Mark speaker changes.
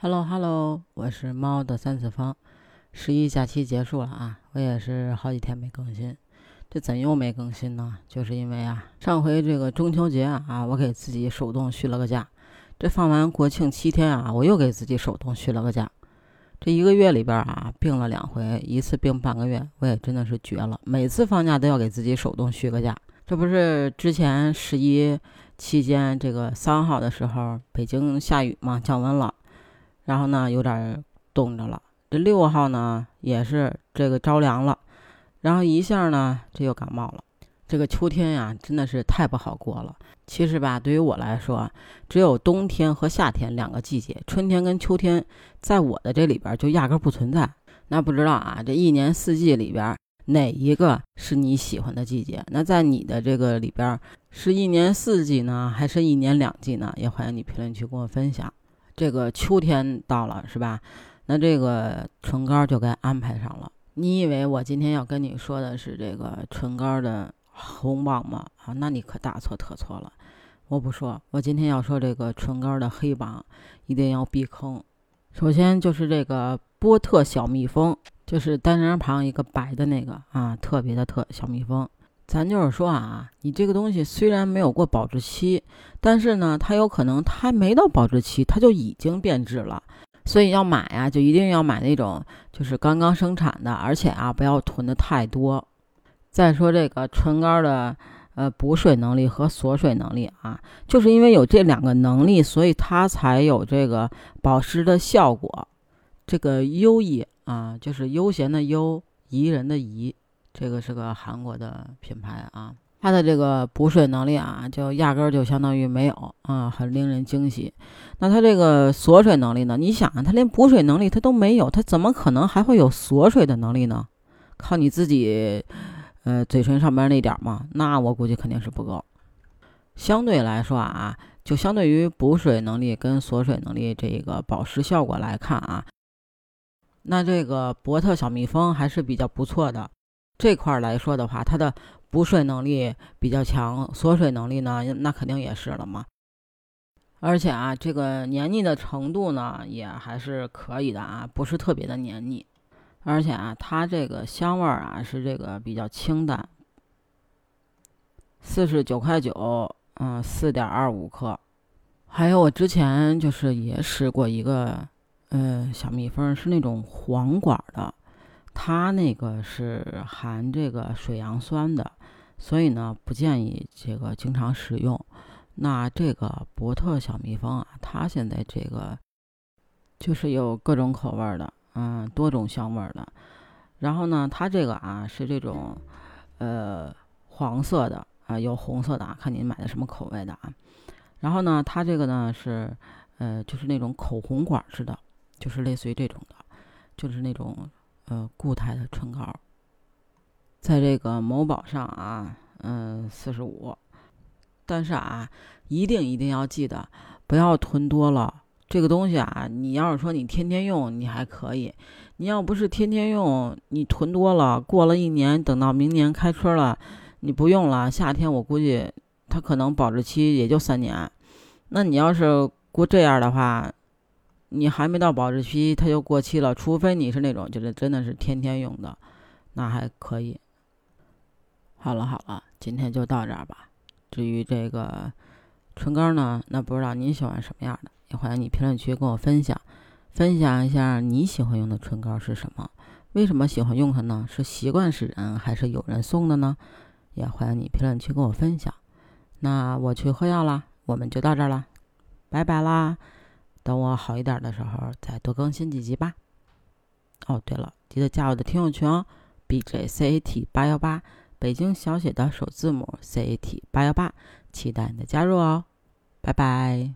Speaker 1: Hello Hello，我是猫的三次方。十一假期结束了啊，我也是好几天没更新。这怎又没更新呢？就是因为啊，上回这个中秋节啊，我给自己手动续了个假。这放完国庆七天啊，我又给自己手动续了个假。这一个月里边啊，病了两回，一次病半个月，我也真的是绝了。每次放假都要给自己手动续个假。这不是之前十一期间这个三号的时候，北京下雨嘛，降温了，然后呢有点冻着了。这六号呢也是这个着凉了，然后一下呢这又感冒了。这个秋天呀，真的是太不好过了。其实吧，对于我来说，只有冬天和夏天两个季节，春天跟秋天，在我的这里边就压根不存在。那不知道啊，这一年四季里边哪一个是你喜欢的季节？那在你的这个里边，是一年四季呢，还是一年两季呢？也欢迎你评论区跟我分享。这个秋天到了，是吧？那这个唇膏就该安排上了。你以为我今天要跟你说的是这个唇膏的？红榜吗？啊，那你可大错特错了。我不说，我今天要说这个唇膏的黑榜，一定要避坑。首先就是这个波特小蜜蜂，就是单人旁一个白的那个啊，特别的特小蜜蜂。咱就是说啊，你这个东西虽然没有过保质期，但是呢，它有可能它还没到保质期，它就已经变质了。所以要买呀，就一定要买那种就是刚刚生产的，而且啊，不要囤的太多。再说这个唇膏的，呃，补水能力和锁水能力啊，就是因为有这两个能力，所以它才有这个保湿的效果。这个优怡啊，就是悠闲的悠，宜人的宜，这个是个韩国的品牌啊。它的这个补水能力啊，就压根儿就相当于没有啊，很令人惊喜。那它这个锁水能力呢？你想啊，它连补水能力它都没有，它怎么可能还会有锁水的能力呢？靠你自己。呃，嘴唇上边那点儿嘛，那我估计肯定是不够。相对来说啊，就相对于补水能力跟锁水能力这个保湿效果来看啊，那这个博特小蜜蜂还是比较不错的。这块来说的话，它的补水能力比较强，锁水能力呢，那肯定也是了嘛。而且啊，这个黏腻的程度呢，也还是可以的啊，不是特别的黏腻。而且啊，它这个香味儿啊是这个比较清淡，四十九块九，嗯，四点二五克。还有我之前就是也试过一个，嗯，小蜜蜂是那种黄管的，它那个是含这个水杨酸的，所以呢不建议这个经常使用。那这个博特小蜜蜂啊，它现在这个就是有各种口味的。嗯，多种香味的，然后呢，它这个啊是这种，呃，黄色的啊，有红色的啊，看您买的什么口味的啊。然后呢，它这个呢是，呃，就是那种口红管似的，就是类似于这种的，就是那种呃固态的唇膏，在这个某宝上啊，嗯，四十五，但是啊，一定一定要记得不要囤多了。这个东西啊，你要是说你天天用，你还可以；你要不是天天用，你囤多了，过了一年，等到明年开春了，你不用了，夏天我估计它可能保质期也就三年。那你要是过这样的话，你还没到保质期，它就过期了。除非你是那种就是真的是天天用的，那还可以。好了好了，今天就到这儿吧。至于这个唇膏呢，那不知道您喜欢什么样的？也欢迎你评论区跟我分享，分享一下你喜欢用的唇膏是什么？为什么喜欢用它呢？是习惯使然，还是有人送的呢？也欢迎你评论区跟我分享。那我去喝药了，我们就到这儿了，拜拜啦！等我好一点的时候再多更新几集吧。哦，对了，记得加我的听友群哦，B J C A T 八幺八，北京小写的首字母 C A T 八幺八，期待你的加入哦，拜拜。